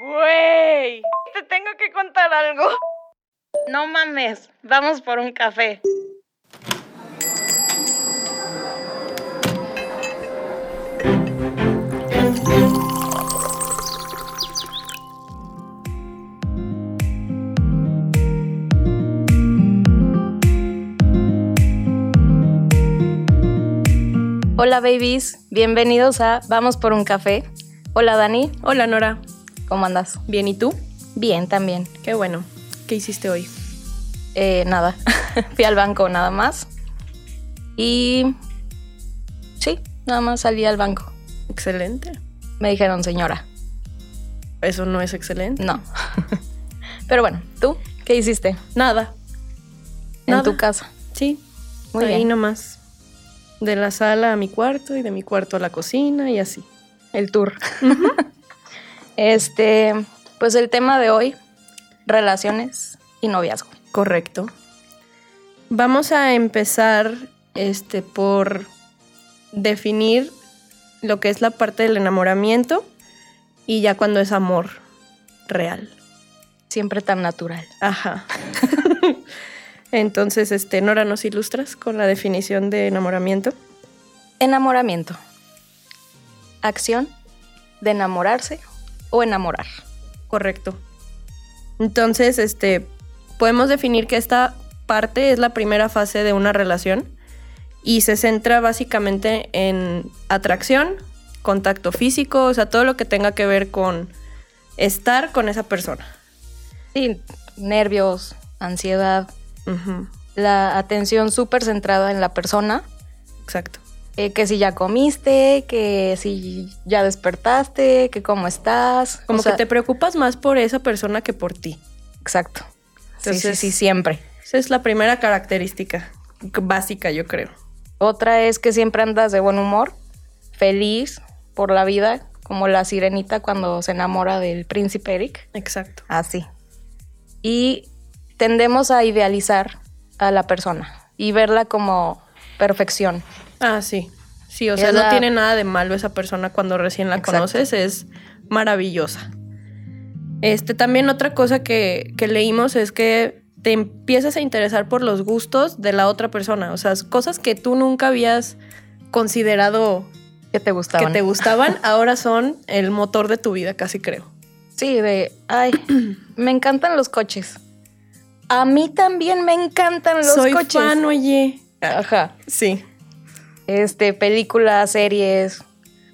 Güey, te tengo que contar algo. No mames, vamos por un café. Hola babies, bienvenidos a Vamos por un café. Hola Dani, Hola Nora, ¿cómo andas? ¿bien y tú? Bien, también. Qué bueno. ¿Qué hiciste hoy? Eh, nada, fui al banco nada más. Y... Sí, nada más salí al banco. Excelente. Me dijeron señora. Eso no es excelente. No. Pero bueno, ¿tú qué hiciste Nada. en Nada. tu casa? Sí. Muy ahí bien. nomás. De la sala a mi cuarto y de mi cuarto a la cocina y así. El tour. este, pues el tema de hoy, relaciones y noviazgo. Correcto. Vamos a empezar este por definir lo que es la parte del enamoramiento y ya cuando es amor real. Siempre tan natural. Ajá. Entonces, este, Nora, ¿nos ilustras con la definición de enamoramiento? Enamoramiento. Acción de enamorarse o enamorar. Correcto. Entonces, este, podemos definir que esta parte es la primera fase de una relación y se centra básicamente en atracción, contacto físico, o sea, todo lo que tenga que ver con estar con esa persona. Sí, nervios, ansiedad, la atención súper centrada en la persona. Exacto. Eh, que si ya comiste, que si ya despertaste, que cómo estás. Como O sea, que te preocupas más por esa persona que por ti. Exacto. sí, sí, Entonces- sí, siempre. Esa es la primera característica básica, yo creo. Otra es que siempre andas de buen humor, feliz por la vida, como la sirenita cuando se enamora del príncipe Eric. Exacto. Así. Y tendemos a idealizar a la persona y verla como perfección. Ah, sí. Sí, o sea, no tiene nada de malo esa persona cuando recién la Exacto. conoces, es maravillosa. Este, también otra cosa que, que leímos es que te empiezas a interesar por los gustos de la otra persona, o sea, cosas que tú nunca habías considerado que te gustaban. que te gustaban, ahora son el motor de tu vida, casi creo. Sí, de, ay, me encantan los coches. A mí también me encantan los Soy coches. fan, oye. Ajá. Sí, Este, películas, series,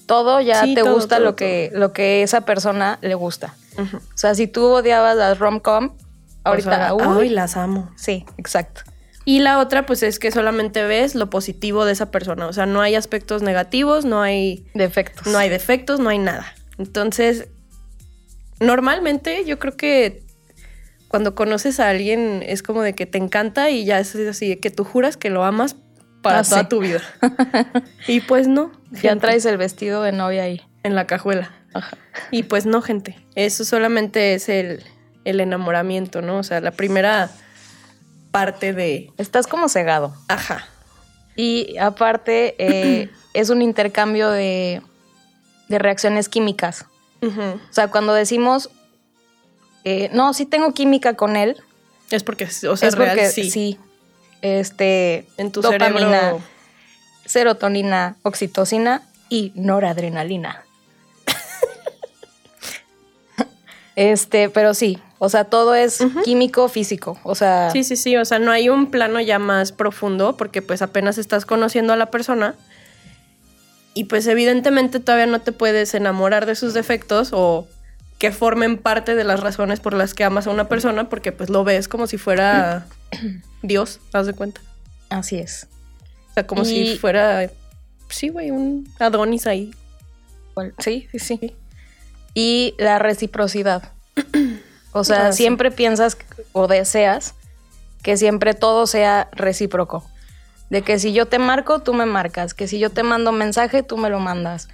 todo ya Sí, te todo, gusta todo, lo que lo que esa persona le gusta. O sea, si tú odiabas las rom-com, ahorita, O sea, uy, ay, las amo. sí, exacto. Y la otra, pues es que solamente ves lo positivo de esa persona. O sea, no hay aspectos negativos, no hay, Defectos. no hay defectos, no hay nada. Entonces, normalmente yo creo que cuando conoces a alguien es como de que te encanta y ya es así, de que tú juras que lo amas para Ah, toda sí. tu vida. y pues no. ya traes el vestido de novia ahí. En la cajuela. Ajá. Y pues no, gente. Eso solamente es el, el enamoramiento, ¿no? O sea, la primera parte de... Estás como cegado. Ajá. Y aparte, eh, es un intercambio de, de reacciones químicas. Ujú. O sea, cuando decimos, eh, no, sí tengo química con él, Es porque, o sea, es real, porque sí. sí. Este, En tu dopamina, cerebro. serotonina, oxitocina y noradrenalina. este, pero sí, o sea, todo es químico, físico. O sea, Sí, sí, sí. O sea, no hay un plano ya más profundo porque pues apenas estás conociendo a la persona. Y pues evidentemente todavía no te puedes enamorar de sus defectos o que formen parte de las razones por las que amas a una persona porque pues lo ves como si fuera Dios, haz de cuenta. así es. O sea, como Y- si fuera, sí, güey, un Adonis ahí. Sí, sí, sí. Y la reciprocidad. O sea, Ah, sí. siempre piensas o deseas que siempre todo sea recíproco. De que si yo te marco, tú me marcas. Que si yo te mando mensaje, tú me lo mandas.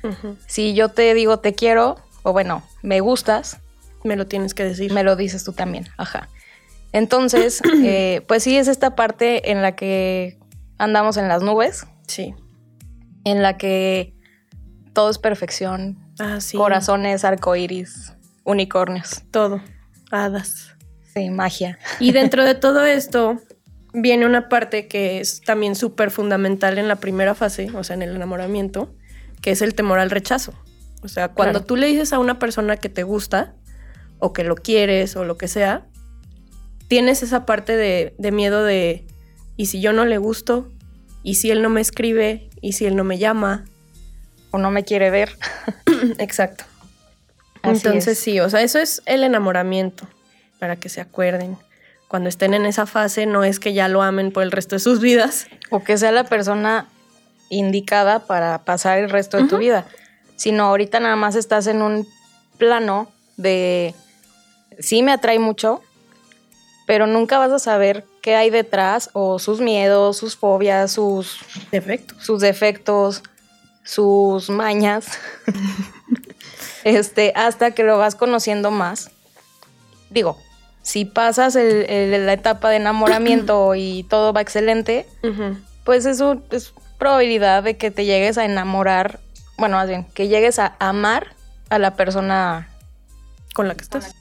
Si yo te digo te quiero, o bueno, me gustas, Me lo tienes que decir. me lo dices tú también. Ajá. Entonces, eh, pues sí es esta parte en la que andamos en las nubes, Sí. en la que todo es perfección, Ah, sí. corazones, arcoíris, unicornios. Todo. Hadas. Sí, magia. Y dentro de todo esto viene una parte que es también súper fundamental en la primera fase, o sea, en el enamoramiento, que es el temor al rechazo. O sea, cuando Claro. tú le dices a una persona que te gusta, o que lo quieres, o lo que sea, tienes esa parte de, de miedo de, ¿y si yo no le gusto? ¿Y si él no me escribe? ¿Y si él no me llama? O no me quiere ver. Exacto. Así Entonces es. sí, o sea, eso es el enamoramiento, para que se acuerden. Cuando estén en esa fase, no es que ya lo amen por el resto de sus vidas. O que sea la persona indicada para pasar el resto de tu vida. Sino ahorita nada más estás en un plano de sí me atrae mucho, pero nunca vas a saber qué hay detrás o sus miedos, sus fobias, sus, Defectos. sus defectos, sus mañas. este, hasta que lo vas conociendo más. Digo, si pasas el- el- la etapa de enamoramiento y todo va excelente, pues es, un- es probabilidad de que te llegues a enamorar, bueno, más bien, que llegues a amar a la persona. Con la que estás.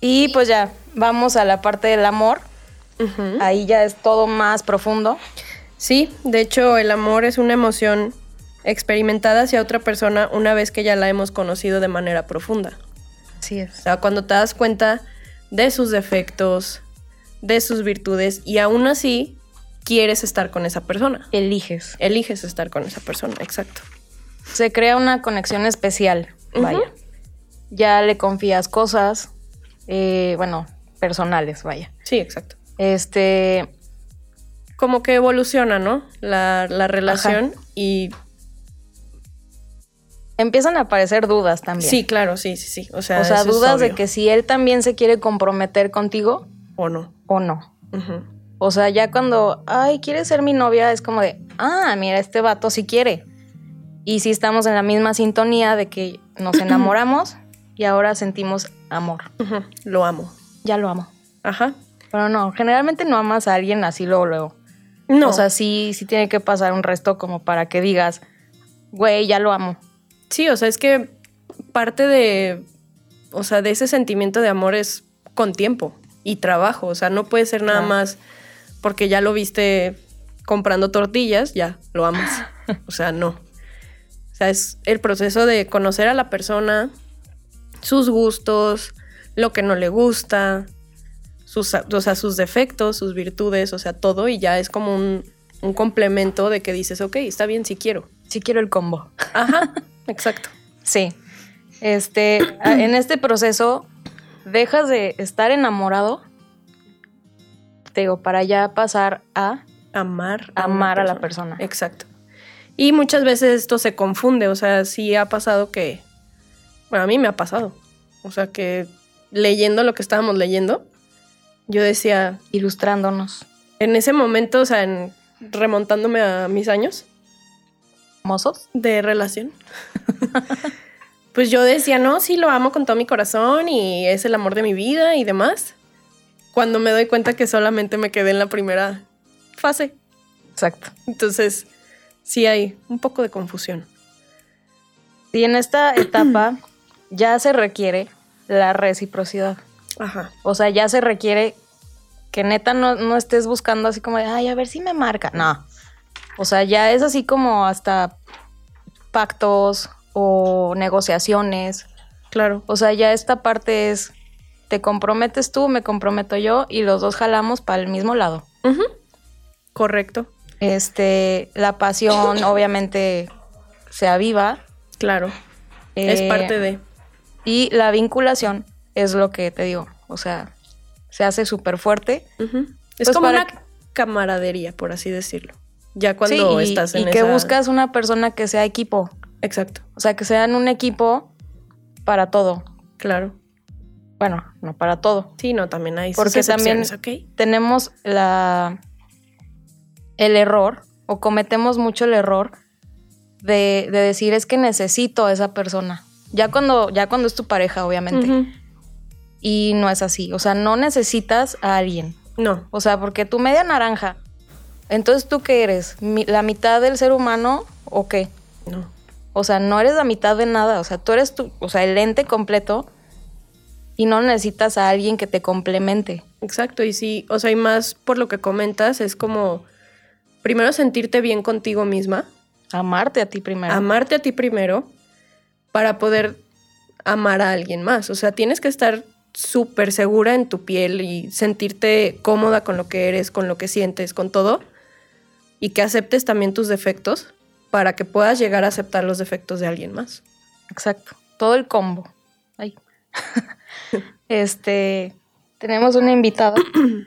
Y pues ya, vamos a la parte del amor. Ahí ya es todo más profundo. Sí, de hecho, el amor es una emoción experimentada hacia otra persona una vez que ya la hemos conocido de manera profunda. Así O es. sea, cuando te das cuenta de sus defectos, de sus virtudes y aún así quieres estar con esa persona. Eliges. Eliges estar con esa persona, exacto. Se crea una conexión especial, vaya. Ya le confías cosas, eh, bueno, personales, vaya. Sí, exacto. Este, Como que evoluciona, ¿no? La, la relación y... empiezan a aparecer dudas también. Sí, claro, sí, sí, sí. O sea, o sea, dudas de que si él también se quiere comprometer contigo O no. o no. O sea, ya cuando, ay, quiere ser mi novia, es como de, ah, mira, este vato sí quiere. Y sí estamos en la misma sintonía de que nos enamoramos y ahora sentimos amor. Lo amo. Ya lo amo. Ajá. Pero no, generalmente no amas a alguien así luego, luego. No. O sea, sí, sí tiene que pasar un resto como para que digas, güey, ya lo amo. Sí, o sea, es que parte de, o sea, de ese sentimiento de amor es con tiempo y trabajo. O sea, no puede ser nada más porque ya lo viste comprando tortillas, ya lo amas. O sea, no. O sea, es el proceso de conocer a la persona, sus gustos, lo que no le gusta, sus, o sea, sus defectos, sus virtudes, o sea, todo, y ya es como un, un complemento de que dices, ok, está bien si quiero. Sí quiero el combo. Ajá, exacto. Sí. Este, a- en este proceso dejas de estar enamorado, te digo, para ya pasar a Amar. una amar a la persona. Exacto. Y muchas veces esto se confunde, o sea, sí ha pasado que, bueno, a mí me ha pasado, o sea, que leyendo lo que estábamos leyendo, yo decía, ilustrándonos. en ese momento, o sea, en- remontándome a mis años ¿Mozos? de relación, pues yo decía, no, sí, lo amo con todo mi corazón y es el amor de mi vida y demás, cuando me doy cuenta que solamente me quedé en la primera fase. Exacto. Entonces, sí hay un poco de confusión. Y en esta etapa ya se requiere la reciprocidad. Ajá. O sea, ya se requiere que neta no, no estés buscando así como de, ay, a ver si me marca. No. O sea, ya es así como hasta pactos o negociaciones. Claro. O sea, ya esta parte es, te comprometes tú, me comprometo yo y los dos jalamos para el mismo lado. Ujú. Correcto. Este, la pasión obviamente se aviva. Claro. es eh, parte de. Y la vinculación es lo que te digo. O sea, se hace súper fuerte. Es pues como para una camaradería, por así decirlo. Ya cuando Sí, y, estás en y que esa- buscas una persona que sea equipo. Exacto. O sea, que sean un equipo para todo. Claro. Bueno, no para todo. Sí, no, también hay Porque también excepciones, ¿ok? tenemos la el error o cometemos mucho el error de, de decir es que necesito a esa persona. Ya cuando, ya cuando es tu pareja, obviamente. Y no es así. O sea, no necesitas a alguien. No. O sea, porque tu media naranja. Entonces, ¿tú qué eres? ¿La mitad del ser humano o qué? No. O sea, no eres la mitad de nada. O sea, tú eres tu, o sea, el ente completo. Y no necesitas a alguien que te complemente. Exacto, y sí, o sea, y más por lo que comentas, es como primero sentirte bien contigo misma. Amarte a ti primero. Amarte a ti primero para poder amar a alguien más. O sea, tienes que estar súper segura en tu piel y sentirte cómoda con lo que eres, con lo que sientes, con todo. Y que aceptes también tus defectos para que puedas llegar a aceptar los defectos de alguien más. Exacto. Todo el combo. Ay. este, tenemos una invitada.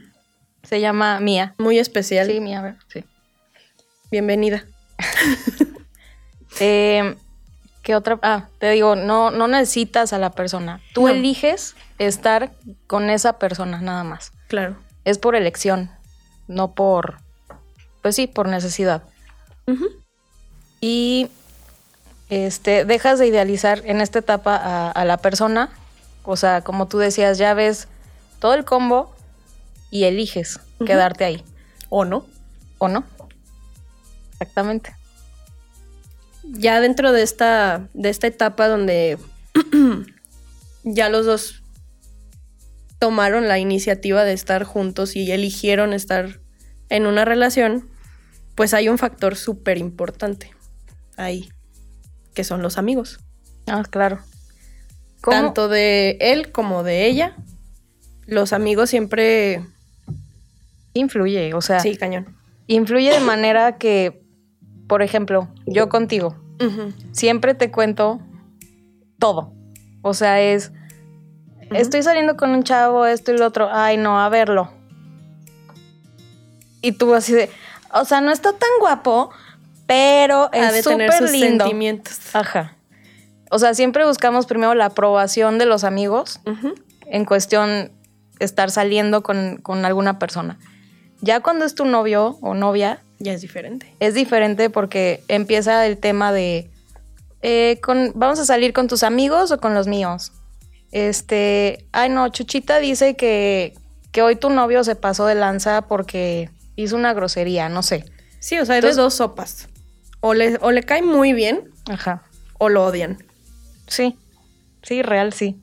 Se llama Mía. Muy especial. Sí, Mía, a ver, sí. Bienvenida. eh, ¿Qué otra? Ah, te digo, no, no necesitas a la persona. Tú eliges estar con esa persona nada más. Claro. Es por elección, no por, pues sí, por necesidad. Y este, dejas de idealizar en esta etapa a, la persona. O sea, como tú decías, ya ves todo el combo y eliges quedarte ahí. O no. O no. Exactamente ya dentro de esta, de esta etapa donde ya los dos tomaron la iniciativa de estar juntos y eligieron estar en una relación, pues hay un factor súper importante ahí, que son los amigos. Ah, claro. Tanto de él como de ella. Los amigos siempre... Influye, o sea... Sí, cañón. Influye de manera que por ejemplo, yo contigo, siempre te cuento todo. O sea, es, estoy saliendo con un chavo, esto y lo otro, ay no, a verlo. Y tú así de, o sea, no está tan guapo, pero es súper lindo. Sentimientos. Ajá. O sea, siempre buscamos primero la aprobación de los amigos en cuestión estar saliendo con, con alguna persona. Ya cuando es tu novio o novia, ya es diferente. Es diferente porque empieza el tema de, eh, con, ¿vamos a salir con tus amigos o con los míos? Este, ay no, Chuchita dice que, que hoy tu novio se pasó de lanza porque hizo una grosería, no sé. Sí, o sea, hay dos sopas. O le, o le cae muy bien, Ajá. o lo odian. Sí, sí, real, sí.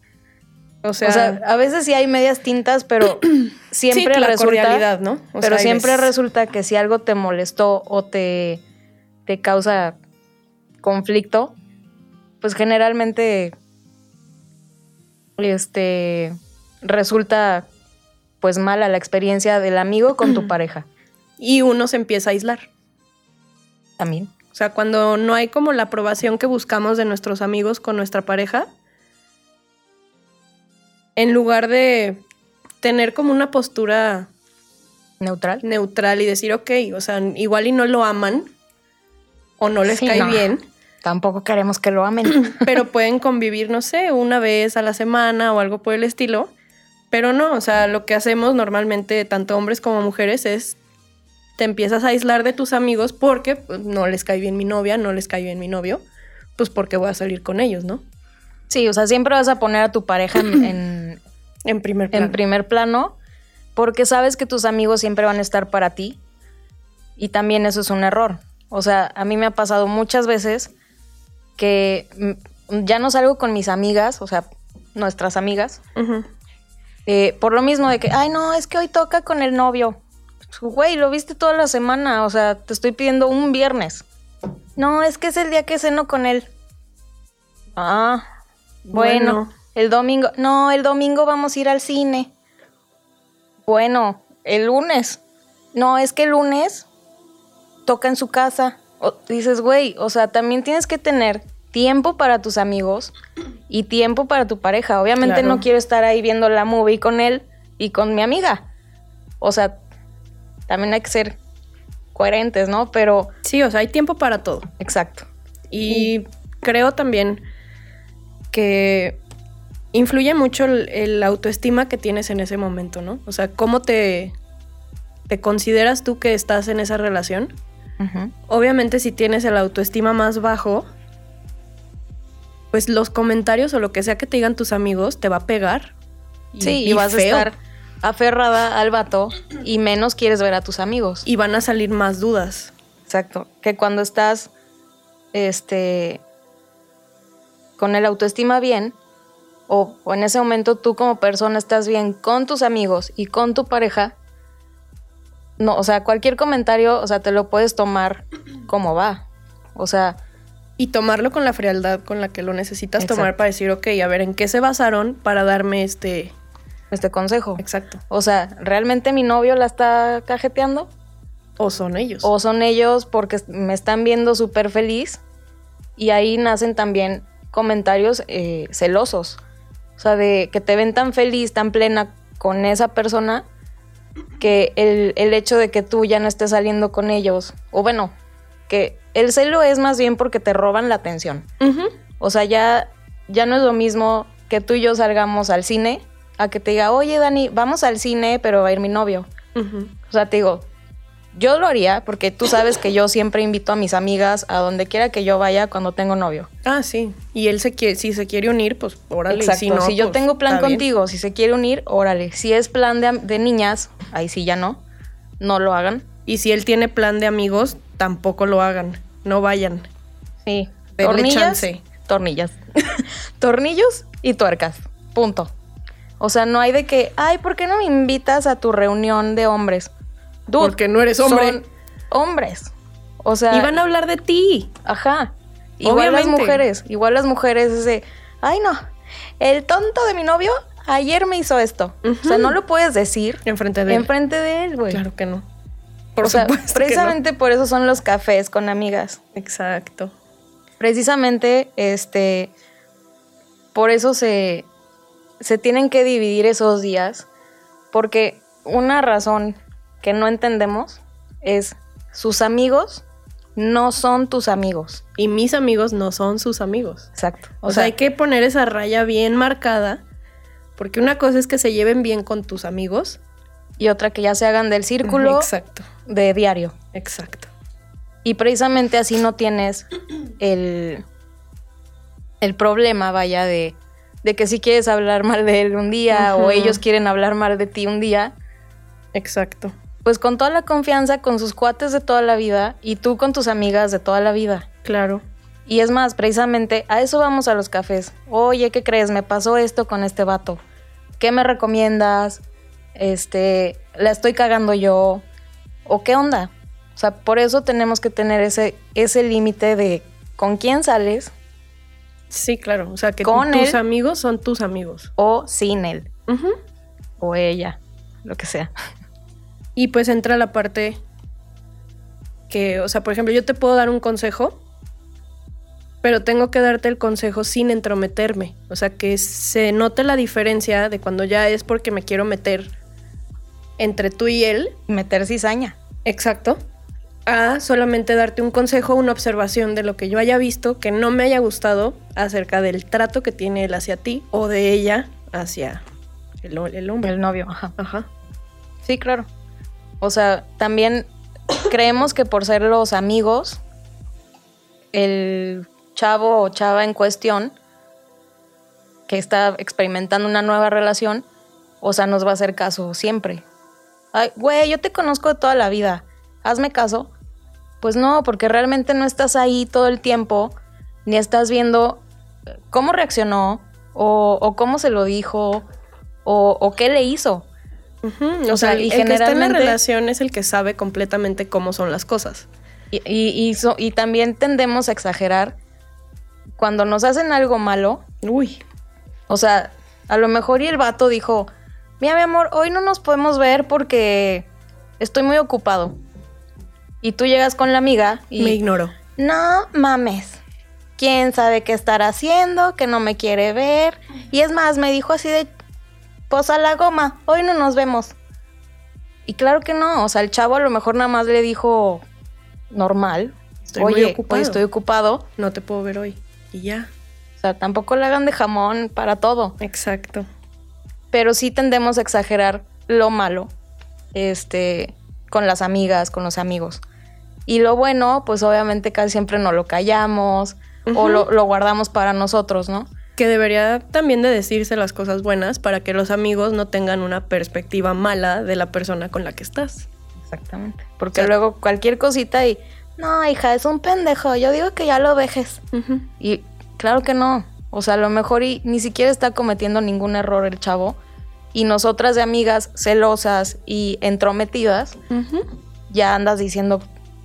O sea, a veces sí hay medias tintas, pero siempre la resulta. ¿no? pero siempre resulta que si algo te molestó o te, te causa conflicto, pues generalmente este resulta pues mala la experiencia del amigo con tu pareja. Y uno se empieza a aislar. También. O sea, cuando no hay como la aprobación que buscamos de nuestros amigos con nuestra pareja, en lugar de tener como una postura neutral, neutral y decir, ok, o sea, igual y no lo aman o no les cae bien. Tampoco queremos que lo amen. pero pueden convivir, no sé, una vez a la semana o algo por el estilo. Pero no, o sea, lo que hacemos normalmente, tanto hombres como mujeres, es te empiezas a aislar de tus amigos porque pues, no les cae bien mi novia, no les cae bien mi novio, pues porque voy a salir con ellos, ¿no? Sí, o sea, siempre vas a poner a tu pareja en, en, primer plano. en primer plano porque sabes que tus amigos siempre van a estar para ti y también eso es un error. O sea, a mí me ha pasado muchas veces que ya no salgo con mis amigas, o sea, nuestras amigas, eh, por lo mismo de que, ay, no, es que hoy toca con el novio. Güey, lo viste toda la semana, o sea, te estoy pidiendo un viernes. No, es que es el día que ceno con él. Ah, bueno, el domingo. No, el domingo vamos a ir al cine. Bueno, el lunes. No, es que el lunes toca en su casa. dices, güey, o sea, también tienes que tener tiempo para tus amigos y tiempo para tu pareja. Obviamente no quiero estar ahí viendo la movie con él y con mi amiga. O sea, también hay que ser coherentes, ¿no? Pero... Sí, o sea, hay tiempo para todo. Exacto. Y creo también que influye mucho el, autoestima que tienes en ese momento, ¿no? O sea, cómo te, te consideras tú que estás en esa relación. Obviamente si tienes el autoestima más bajo, pues los comentarios o lo que sea que te digan tus amigos te va a pegar. sí, y, vas a estar aferrada al vato y menos quieres ver a tus amigos. Y van a salir más dudas. Exacto. Que cuando estás este con el autoestima bien, o, o en ese momento tú como persona estás bien con tus amigos y con tu pareja, no, o sea, cualquier comentario, o sea, te lo puedes tomar como va. O sea, Y tomarlo con la frialdad con la que lo necesitas tomar para decir, ok, a ver, ¿en qué se basaron para darme este... este consejo. Exacto. O sea, ¿realmente mi novio la está cajeteando? O son ellos. ¿O son ellos porque me están viendo súper feliz? Y ahí nacen también comentarios eh, celosos. O sea, de que te ven tan feliz, tan plena con esa persona, que el, el hecho de que tú ya no estés saliendo con ellos, o bueno, que el celo es más bien porque te roban la atención. O sea, ya, ya no es lo mismo que tú y yo salgamos al cine a que te diga, oye Dani, vamos al cine, pero va a ir mi novio. O sea, te digo, yo lo haría porque tú sabes que yo siempre invito a mis amigas a donde quiera que yo vaya cuando tengo novio. Ah, sí. Y él se quiere, si se quiere unir, pues órale. Exacto. Si, no, si yo pues, tengo plan bien. contigo, si se quiere unir, órale. Si es plan de, de niñas, ahí sí ya no. No lo hagan. Y si él tiene plan de amigos, tampoco lo hagan. No vayan. Sí. Denle Tornillas. chance. Tornillas. Tornillos y tuercas. Punto. O sea, no hay de que, ay, ¿por qué no me invitas a tu reunión de hombres? Dude, Porque no eres hombre. son hombres. O sea, Y van a hablar de ti. Ajá. Igual las mujeres, igual las mujeres es de, ay no, el tonto de mi novio ayer me hizo esto. O sea, no lo puedes decir Enfrente de él. enfrente de él, güey. Claro que no. Por o sea, no. precisamente por eso son los cafés con amigas. Exacto. Precisamente, este, por eso se, se tienen que dividir esos días, porque una razón que no entendemos es sus amigos no son tus amigos. Y mis amigos no son sus amigos. Exacto. O, sea, hay que poner esa raya bien marcada. Porque una cosa es que se lleven bien con tus amigos. y otra que ya se hagan del círculo Exacto. de diario. Exacto. Y precisamente así no tienes el, el problema, vaya, de, de que si quieres hablar mal de él un día o ellos quieren hablar mal de ti un día, Exacto. Pues con toda la confianza con sus cuates de toda la vida y tú con tus amigas de toda la vida. Claro. Y es más, precisamente a eso vamos a los cafés. Oye, ¿qué crees? Me pasó esto con este vato. ¿Qué me recomiendas? Este, la estoy cagando yo. ¿O qué onda? O sea, por eso tenemos que tener ese, ese límite de con quién sales Sí, claro. O sea, que Con tus él. amigos son tus amigos. o sin él o ella, lo que sea. Y pues entra la parte que, o sea, por ejemplo, yo te puedo dar un consejo, pero tengo que darte el consejo sin entrometerme. O sea, que se note la diferencia de cuando ya es porque me quiero meter entre tú y él, Meter cizaña. exacto, a solamente darte un consejo, una observación de lo que yo haya visto que no me haya gustado acerca del trato que tiene él hacia ti o de ella hacia el, el hombre. El novio, ajá. Ajá. Sí, claro. O sea, también creemos que por ser los amigos, el chavo o chava en cuestión que está experimentando una nueva relación, o sea, nos va a hacer caso siempre. Ay, güey, yo te conozco de toda la vida. Hazme caso. Pues no, porque realmente no estás ahí todo el tiempo, ni estás viendo eh, cómo reaccionó, o, cómo se lo dijo, o qué le hizo. O O, sea, sea, y el que está en la relación es el que sabe completamente cómo son las cosas. Y, y, y so- y también tendemos a exagerar cuando nos hacen algo malo. Uy. O sea, a lo mejor y el vato dijo, mira mi amor, hoy no nos podemos ver porque estoy muy ocupado. Y tú llegas con la amiga y... Me ignoró. No mames. ¿Quién sabe qué estará haciendo? Que no me quiere ver. Y es más, me dijo así de, pues a la goma, hoy no nos vemos. Y claro que no, o sea, el chavo a lo mejor nada más le dijo normal. Estoy muy Oye, ocupado. hoy estoy ocupado. No te puedo ver hoy. Y ya. O sea, tampoco le hagan de jamón para todo. Exacto. Pero sí tendemos a exagerar lo malo. Este, con las amigas, con los amigos. Y lo bueno, pues obviamente casi siempre no lo callamos o lo, lo guardamos para nosotros, ¿no? Que debería también de decirse las cosas buenas para que los amigos no tengan una perspectiva mala de la persona con la que estás. Exactamente. Porque O sea- luego cualquier cosita y, no, hija, es un pendejo, yo digo que ya lo dejes. Y claro que no. O sea, a lo mejor y ni siquiera está cometiendo ningún error el chavo. Y nosotras de amigas celosas y entrometidas, ya andas diciendo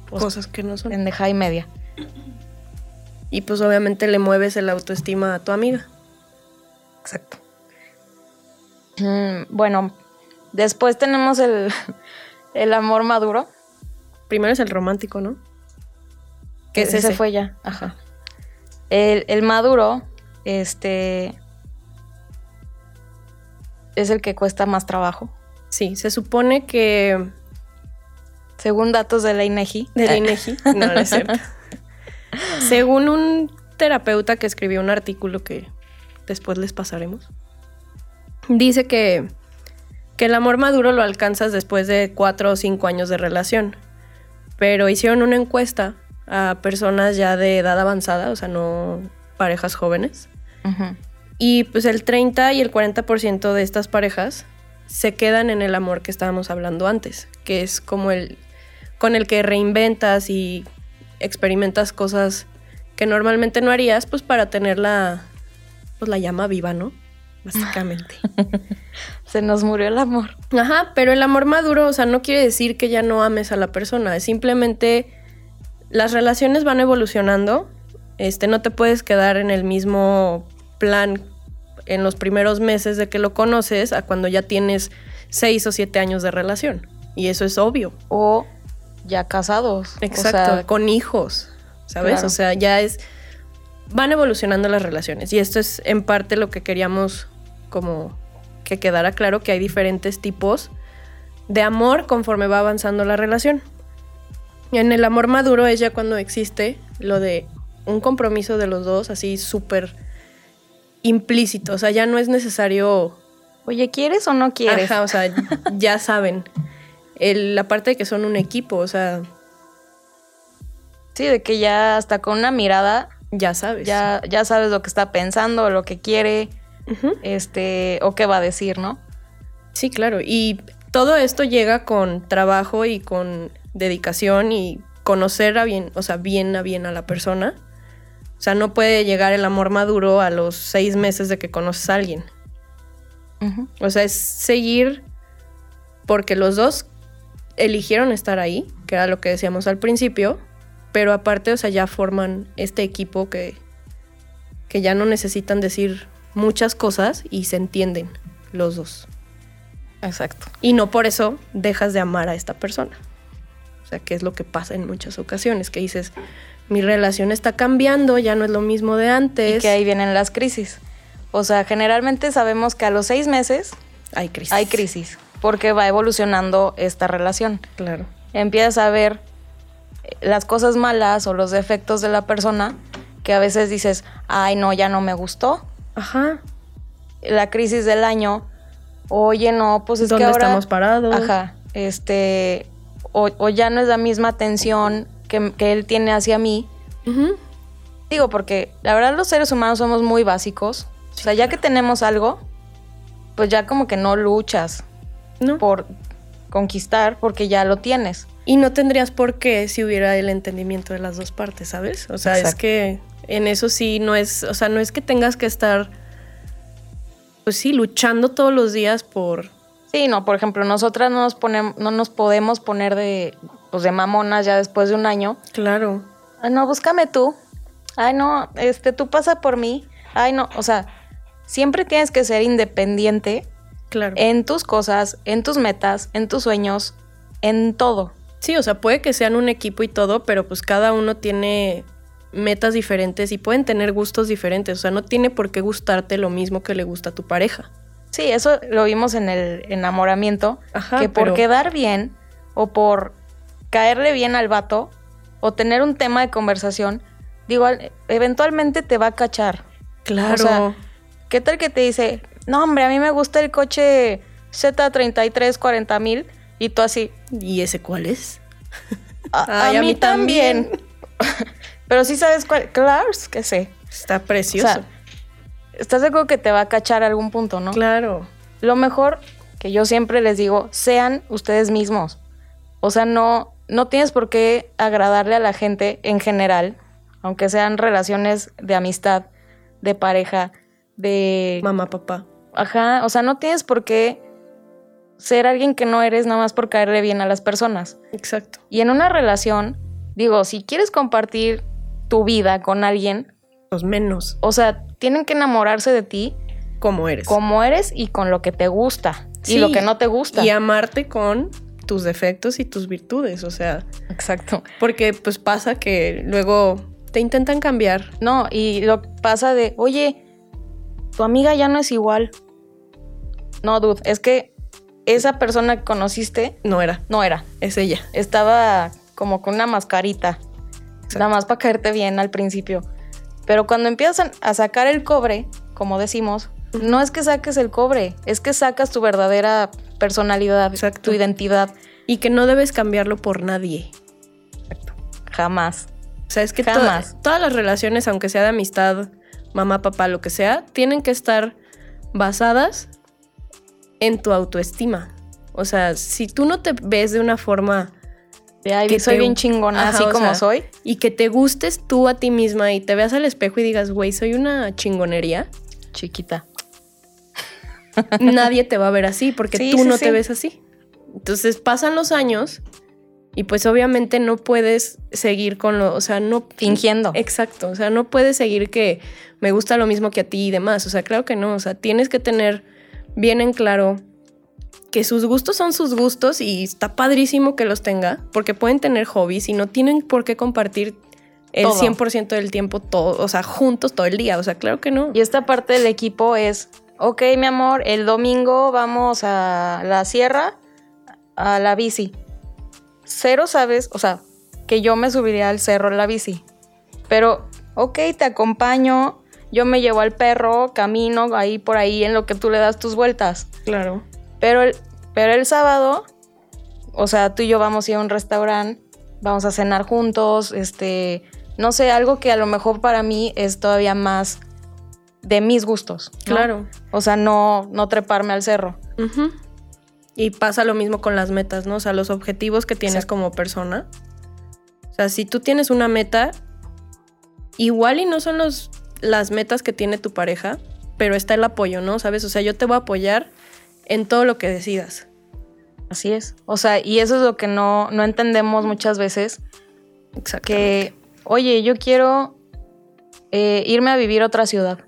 pues, cosas que no son. Pendeja y media. Y pues obviamente le mueves el autoestima a tu amiga. Exacto. Mm, bueno, después tenemos el, el amor maduro. Primero es el romántico, ¿no? Que ese, ese fue ya. Ajá. El, el, maduro, este. Es el que cuesta más trabajo. Sí, se supone que. Según datos de la INEGI. De la INEGI. no, no es cierto. Según un terapeuta que escribió un artículo que después les pasaremos, dice que, que el amor maduro lo alcanzas después de cuatro o cinco años de relación. Pero hicieron una encuesta a personas ya de edad avanzada, o sea, no parejas jóvenes. Y pues el 30 y el 40% de estas parejas se quedan en el amor que estábamos hablando antes, que es como el con el que reinventas y experimentas cosas que normalmente no harías, pues para tener la, pues, la llama viva, ¿no? Básicamente. Se nos murió el amor. Ajá, pero el amor maduro, o sea, no quiere decir que ya no ames a la persona, es simplemente las relaciones van evolucionando. Este, no te puedes quedar en el mismo plan en los primeros meses de que lo conoces a cuando ya tienes seis o siete años de relación. Y eso es obvio. O ya casados. Exacto, con hijos, ¿sabes? O sea, ya es... Van evolucionando las relaciones y esto es en parte lo que queríamos como que quedara claro que hay diferentes tipos de amor conforme va avanzando la relación. En el amor maduro es ya cuando existe lo de un compromiso de los dos así súper implícito, o sea, ya no es necesario... Oye, ¿quieres o no quieres? Ajá, o sea, ya saben la parte de que son un equipo, o sea. Sí, de que ya hasta con una mirada. Ya sabes. Ya, ya sabes lo que está pensando, lo que quiere, este, o qué va a decir, ¿no? Sí, claro. Y todo esto llega con trabajo y con dedicación y conocer a bien, o sea, bien a bien a la persona. O sea, no puede llegar el amor maduro a los seis meses de que conoces a alguien. O sea, es seguir porque los dos eligieron estar ahí, que era lo que decíamos al principio, pero aparte, o sea, ya forman este equipo que, que ya no necesitan decir muchas cosas y se entienden los dos. Exacto. Y no por eso dejas de amar a esta persona. O sea, que es lo que pasa en muchas ocasiones, que dices, mi relación está cambiando, ya no es lo mismo de antes. Y que ahí vienen las crisis. O sea, generalmente sabemos que a los seis meses hay crisis. Hay crisis porque va evolucionando esta relación. Claro. Empiezas a ver las cosas malas o los defectos de la persona que a veces dices, ay, no, ya no me gustó. Ajá. La crisis del año, oye, no, pues es que ahora... estamos parados? Ajá, este, o, ya no es la misma atención que, él tiene hacia mí. Digo, porque la verdad los seres humanos somos muy básicos. o sea, ya que tenemos algo, pues ya como que no luchas por conquistar porque ya lo tienes. Y no tendrías por qué si hubiera el entendimiento de las dos partes, ¿sabes? O sea, es que en eso sí no es, o sea, no es que tengas que estar, pues sí, luchando todos los días por... Sí, no, por ejemplo, nosotras no nos, ponemos, no nos podemos poner de, pues de mamonas ya después de un año. Claro. Ay, no, búscame tú. Ay, no, este, tú pasa por mí. Ay, no, o sea, siempre tienes que ser independiente en tus cosas, en tus metas, en tus sueños, en todo. Sí, o sea, puede que sean un equipo y todo, pero pues cada uno tiene metas diferentes y pueden tener gustos diferentes. O sea, no tiene por qué gustarte lo mismo que le gusta a tu pareja. Sí, eso lo vimos en el enamoramiento. que por quedar bien o por caerle bien al vato o tener un tema de conversación, digo, eventualmente te va a cachar. Claro. O sea, ¿qué tal que te dice, no, hombre, a mí me gusta el coche Z33 40 mil y tú así. ¿Y ese cuál es? A, mí, también. Pero sí sabes cuál. Claro, que sé. Está precioso. estás seguro que te va a cachar algún punto, ¿no? Claro. Lo mejor que yo siempre les digo, sean ustedes mismos. O sea, no, no tienes por qué agradarle a la gente en general, aunque sean relaciones de amistad de pareja, de... Mamá, papá. Ajá, o sea, no tienes por qué ser alguien que no eres nada más por caerle bien a las personas. Exacto. Y en una relación, digo, si quieres compartir tu vida con alguien... Los menos. O sea, tienen que enamorarse de ti. Como eres. Como eres y con lo que te gusta. y lo que no te gusta. Y amarte con tus defectos y tus virtudes, o sea. Exacto. Porque pues pasa que luego te intentan cambiar. No, y lo pasa de, oye, tu amiga ya no es igual. No, dude, es que esa persona que conociste... No era. No era. Es ella. Estaba como con una mascarita. Nada más para caerte bien al principio. Pero cuando empiezas a sacar el cobre, como decimos, no es que saques el cobre, es que sacas tu verdadera personalidad, tu identidad. Y que no debes cambiarlo por nadie. Exacto. Jamás. O sea, es que Jamás. todas las relaciones, aunque sea de amistad, mamá, papá, lo que sea, tienen que estar basadas en tu autoestima. O sea, si tú no te ves de una forma que soy bien chingona, así como soy. Y que te gustes tú a ti misma y te veas al espejo y digas, güey, soy una chingonería. Chiquita. Nadie te va a ver así porque tú no te ves así. Entonces pasan los años y pues obviamente no puedes seguir con lo, o sea, no... Fingiendo. Exacto, o sea, no puedes seguir que me gusta lo mismo que a ti y demás. O sea, claro que no, o sea, tienes que tener bien en claro que sus gustos son sus gustos y está padrísimo que los tenga, porque pueden tener hobbies y no tienen por qué compartir el 100% del tiempo todo, o sea, juntos todo el día, o sea, claro que no. Y esta parte del equipo es, ok, mi amor, el domingo vamos a la sierra, a la bici. Cero sabes, o sea, que yo me subiría al cerro en la bici, pero, ok, te acompaño, yo me llevo al perro, camino ahí por ahí en lo que tú le das tus vueltas. Claro. Pero el, pero el sábado, o sea, tú y yo vamos a ir a un restaurante, vamos a cenar juntos, este, no sé, algo que a lo mejor para mí es todavía más de mis gustos. Claro. O sea, no, no treparme al cerro. Y pasa lo mismo con las metas, ¿no? O sea, los objetivos que tienes como persona. O sea, si tú tienes una meta, igual y no son los, las metas que tiene tu pareja, pero está el apoyo, ¿no? ¿Sabes? O sea, yo te voy a apoyar en todo lo que decidas. Así es. O sea, y eso es lo que no, no entendemos muchas veces. Que, oye, yo quiero eh, irme a vivir a otra ciudad.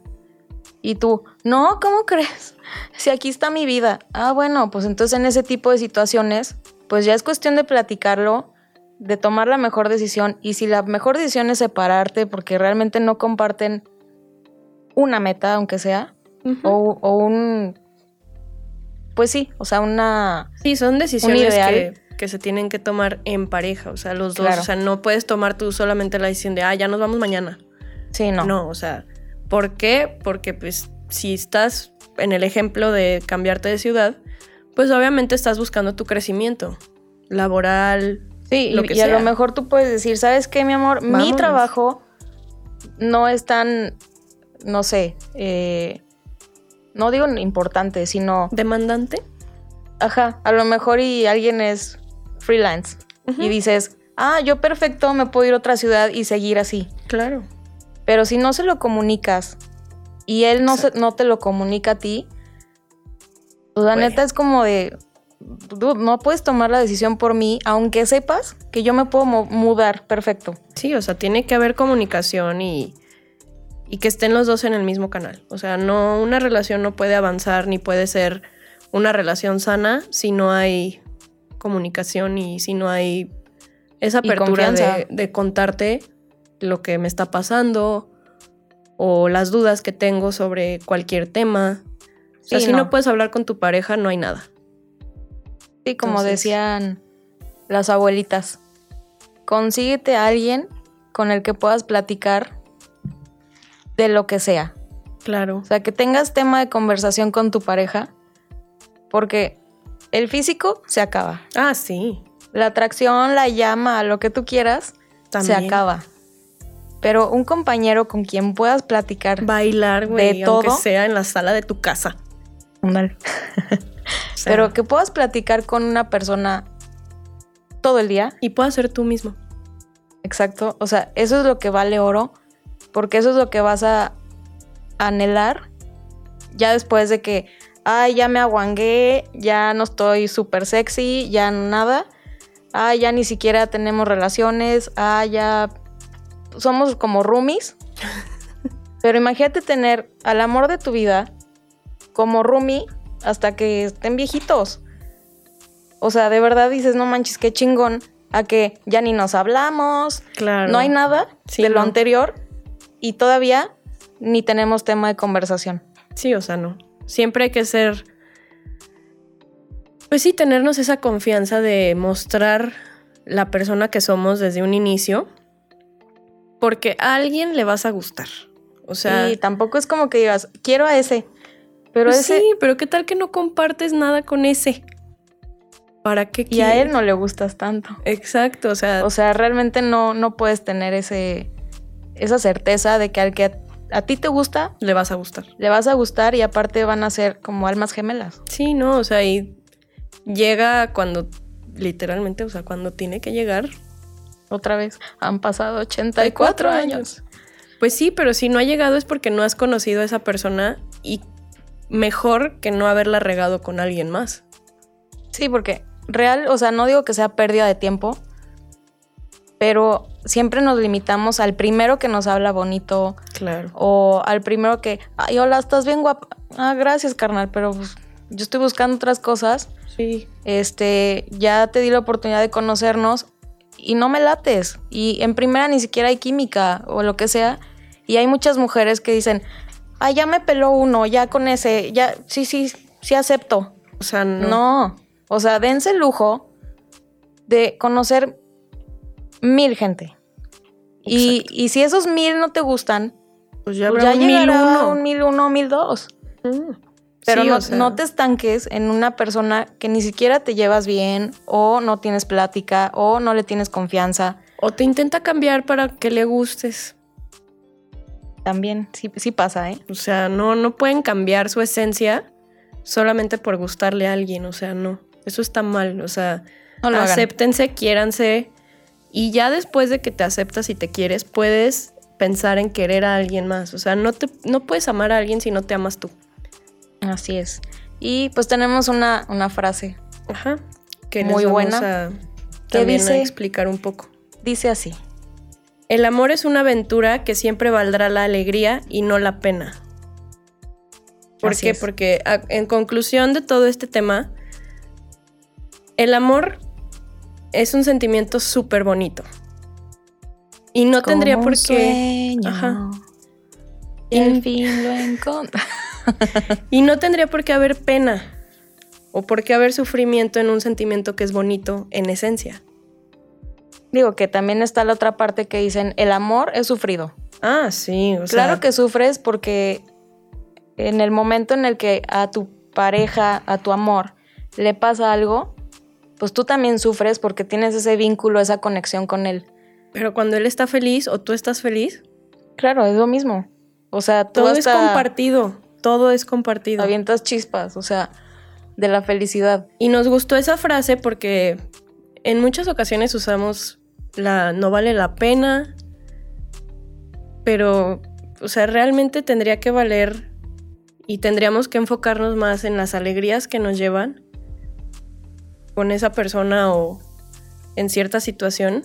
Y tú, no, ¿cómo crees? Si aquí está mi vida. Ah, bueno, pues entonces en ese tipo de situaciones, pues ya es cuestión de platicarlo, de tomar la mejor decisión. Y si la mejor decisión es separarte porque realmente no comparten una meta, aunque sea, o un pues sí, o sea, una... Sí, son decisiones que, se tienen que tomar en pareja, o sea, los dos, o sea, no puedes tomar tú solamente la decisión de, ah, ya nos vamos mañana. Sí, no. No, o sea, ¿por qué? Porque pues si estás en el ejemplo de cambiarte de ciudad, pues obviamente estás buscando tu crecimiento laboral. Sí, lo que y a lo mejor tú puedes decir, ¿sabes qué, mi amor? Mi trabajo no es tan, no sé, eh, no digo importante, sino... ¿Demandante? Ajá, a lo mejor y alguien es freelance y dices, ah, yo perfecto, me puedo ir a otra ciudad y seguir así. Claro. Pero si no se lo comunicas y él no, se, no te lo comunica a ti, pues la neta es como de, no puedes tomar la decisión por mí, aunque sepas que yo me puedo mudar perfecto. Sí, o sea, tiene que haber comunicación y y que estén los dos en el mismo canal. O sea, no, una relación no puede avanzar ni puede ser una relación sana si no hay comunicación y si no hay esa apertura de, contarte lo que me está pasando o las dudas que tengo sobre cualquier tema. O sea, si no. puedes hablar con tu pareja, no hay nada. Sí, como decían las abuelitas, consíguete a alguien con el que puedas platicar de lo que sea. Claro. O sea, que tengas tema de conversación con tu pareja, porque el físico se acaba. Ah, sí. La atracción, la llama, lo que tú quieras, se acaba. Pero un compañero con quien puedas platicar. Bailar, güey, aunque sea en la sala de tu casa. Mal. Pero que puedas platicar con una persona todo el día. Y puedas ser tú mismo. Exacto. O sea, eso es lo que vale oro porque eso es lo que vas a anhelar ya después de que, ay, ya me aguangué, ya no estoy súper sexy, ya nada, ay, ya ni siquiera tenemos relaciones, ay, ya somos como roomies. Pero imagínate tener al amor de tu vida como roomie hasta que estén viejitos. O sea, de verdad dices, no manches, qué chingón. A que ya ni nos hablamos. Claro. No hay nada de lo anterior. Y todavía ni tenemos tema de conversación. Sí, o sea, no. Siempre hay que ser. Pues sí, tenernos esa confianza de mostrar la persona que somos desde un inicio. Porque a alguien le vas a gustar. O sea. Y tampoco es como que digas, quiero a ese. Pero pues ese. Sí, pero ¿qué tal que no compartes nada con ese? ¿Para qué Y a él no le gustas tanto. Exacto, o sea. O sea, realmente no, no puedes tener ese, esa certeza de que al que a, ti te gusta. Le vas a gustar. Le vas a gustar y aparte van a ser como almas gemelas. Sí, no, o sea, y llega cuando. Literalmente, o sea, cuando tiene que llegar. Otra vez, han pasado 84 años. años. Pues sí, pero si no ha llegado es porque no has conocido a esa persona y mejor que no haberla regado con alguien más. Sí, porque real, o sea, no digo que sea pérdida de tiempo, pero siempre nos limitamos al primero que nos habla bonito. Claro. O al primero que, ay, hola, estás bien guapa. Ah, gracias, carnal, pero pues, yo estoy buscando otras cosas. Sí. Este, ya te di la oportunidad de conocernos y no me lates. Y en primera ni siquiera hay química o lo que sea. Y hay muchas mujeres que dicen, ay, ya me peló uno, ya con ese, ya, sí, sí, sí acepto. O sea, no. No. O sea, dense el lujo de conocer mil gente. Y, y, si esos mil no te gustan, pues ya, ya un llegará mil uno. un mil uno, mil dos. Mm. Pero Sí, no, o sea. no te estanques en una persona que ni siquiera te llevas bien, o no tienes plática, o no le tienes confianza. O te intenta cambiar para que le gustes. También, sí, sí pasa, ¿eh? O sea, no, no pueden cambiar su esencia solamente por gustarle a alguien. O sea, no. Eso está mal. O sea, No acéptense, quiéranse. Y ya después de que te aceptas y te quieres, puedes pensar en querer a alguien más. O sea, no, te, no puedes amar a alguien si no te amas tú. Así es. Y pues tenemos una, una frase. Ajá. Que Muy les vamos buena. a ¿Qué también a dice? explicar un poco. Dice así. El amor es una aventura que siempre valdrá la alegría y no la pena. ¿Por Así qué? es. Porque a- en conclusión de todo este tema, el amor es un sentimiento súper bonito. Y no tendría por qué. sueño, Ajá. Y al fin lo encontré. Y no tendría por qué haber pena. O por qué haber sufrimiento en un sentimiento que es bonito en esencia. Digo que también está la otra parte que dicen, el amor es sufrido. Ah, sí. O sea, claro que sufres porque en el momento en el que a tu pareja, a tu amor, le pasa algo, pues tú también sufres porque tienes ese vínculo, esa conexión con él. Pero cuando él está feliz o tú estás feliz, Claro, es lo mismo. O sea, tú todo hasta es compartido. Todo es compartido. avientas chispas, o sea, de la felicidad. Y nos gustó esa frase porque en muchas ocasiones usamos la no vale la pena, pero, o sea, realmente tendría que valer y tendríamos que enfocarnos más en las alegrías que nos llevan con esa persona o en cierta situación.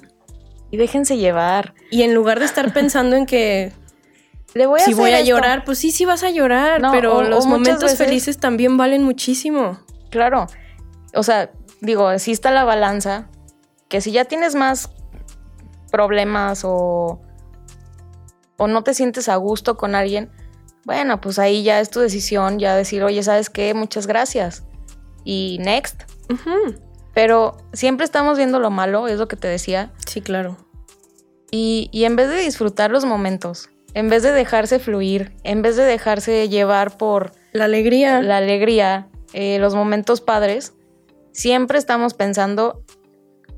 Y déjense llevar. Y en lugar de estar pensando en que Le voy a si hacer voy a esto. llorar, pues sí, sí vas a llorar, No, pero o- los momentos veces- felices también valen muchísimo. Claro. O sea, digo, sí está la balanza. Que si ya tienes más problemas o, o no te sientes a gusto con alguien, bueno, pues ahí ya es tu decisión, ya decir, oye, ¿sabes qué? Muchas gracias. Y next. Pero siempre estamos viendo lo malo, es lo que te decía. Sí, claro. Y, y en vez de disfrutar los momentos, en vez de dejarse fluir, en vez de dejarse llevar por La alegría. la alegría, eh, los momentos padres, siempre estamos pensando,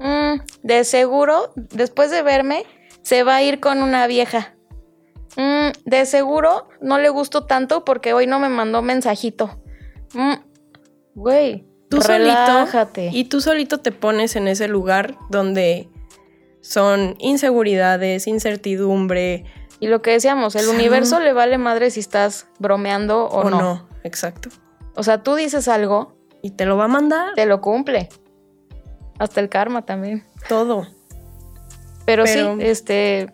"Mm, de seguro, después de verme, se va a ir con una vieja. Mm, de seguro no le gustó tanto porque hoy no me mandó mensajito. Mm, Güey, Tú relájate. solito y tú solito te pones en ese lugar donde son inseguridades, incertidumbre, Y lo que decíamos, el universo le vale madre si estás bromeando o, O no. no, exacto. O sea, tú dices algo, Y te lo va a mandar te lo cumple. Hasta el karma también. todo. Pero, Pero- sí, este,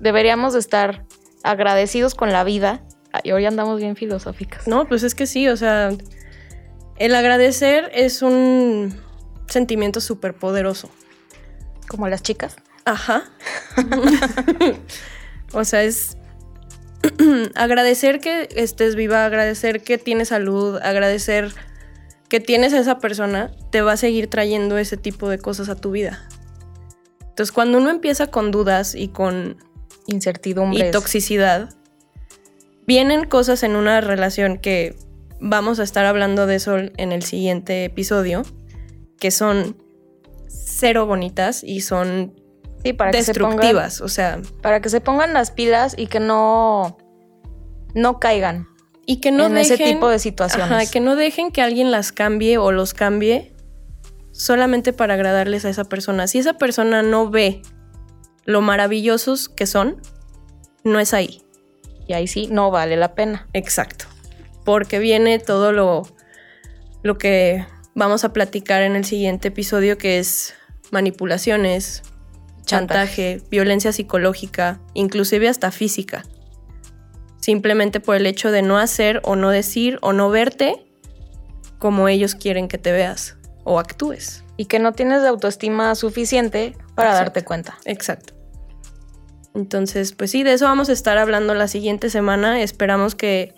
deberíamos de estar agradecidos con la vida. Y hoy andamos bien filosóficas. No, pues es que sí, o sea, el agradecer es un sentimiento súper poderoso. Como las chicas. Ajá. o sea, es agradecer que estés viva, agradecer que tienes salud, agradecer que tienes a esa persona, te va a seguir trayendo ese tipo de cosas a tu vida. Entonces, cuando uno empieza con dudas y con Incertidumbres. y toxicidad, vienen cosas en una relación que vamos a estar hablando de eso en el siguiente episodio, que son cero bonitas y son Sí, para que, se pongan, destructivas, o sea, para que se pongan las pilas y que no, no caigan y que no en dejen ese tipo de situaciones. Ajá, que no dejen que alguien las cambie o los cambie solamente para agradarles a esa persona. Si esa persona no ve lo maravillosos que son, no es ahí. Y ahí sí, no vale la pena. Exacto. Porque viene todo lo, lo que vamos a platicar en el siguiente episodio, que es manipulaciones, chantaje, violencia psicológica, inclusive hasta física. Simplemente por el hecho de no hacer o no decir o no verte como ellos quieren que te veas o actúes. Y que no tienes la autoestima suficiente para Exacto. darte cuenta. Exacto. Entonces, pues sí, de eso vamos a estar hablando la siguiente semana. Esperamos que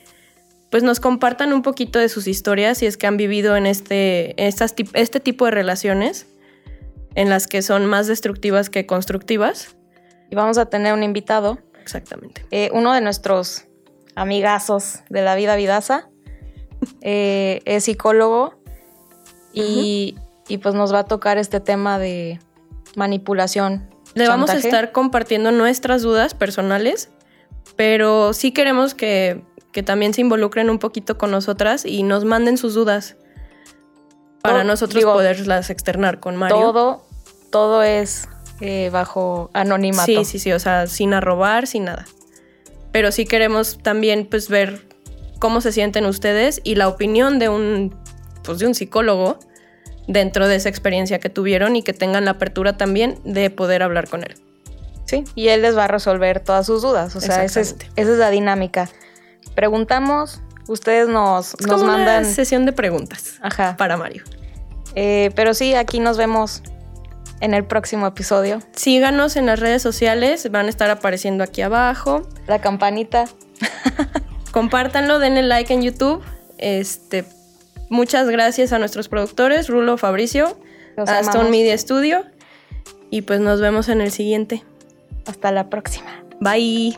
pues nos compartan un poquito de sus historias si es que han vivido en este, estas, este tipo de relaciones en las que son más destructivas que constructivas. Y vamos a tener un invitado, Exactamente. eh, uno de nuestros amigazos de la vida vidaza. Eh, es psicólogo y, y pues nos va a tocar este tema de manipulación. Le vamos a chantaje. estar compartiendo nuestras dudas personales, pero sí queremos que, que también se involucren un poquito con nosotras y nos manden sus dudas para nosotros digo, poderlas externar con Mario. Todo, todo es eh, bajo anonimato. Sí, sí, sí, o sea, sin arrobar, sin nada. Pero sí queremos también pues ver cómo se sienten ustedes y la opinión de un pues de un psicólogo dentro de esa experiencia que tuvieron y que tengan la apertura también de poder hablar con él. Sí, y él les va a resolver todas sus dudas. O sea, esa es, esa es la dinámica. Preguntamos, ustedes nos, Es nos como mandan. una sesión de preguntas Ajá. para Mario. Eh, pero sí, aquí nos vemos en el próximo episodio. Síganos en las redes sociales, van a estar apareciendo aquí abajo. La campanita. Compártanlo, denle like en YouTube. Este, muchas gracias a nuestros productores, Rulo Fabricio, Los a amamos. Stone Media Studio. Y pues nos vemos en el siguiente. Hasta la próxima. Bye.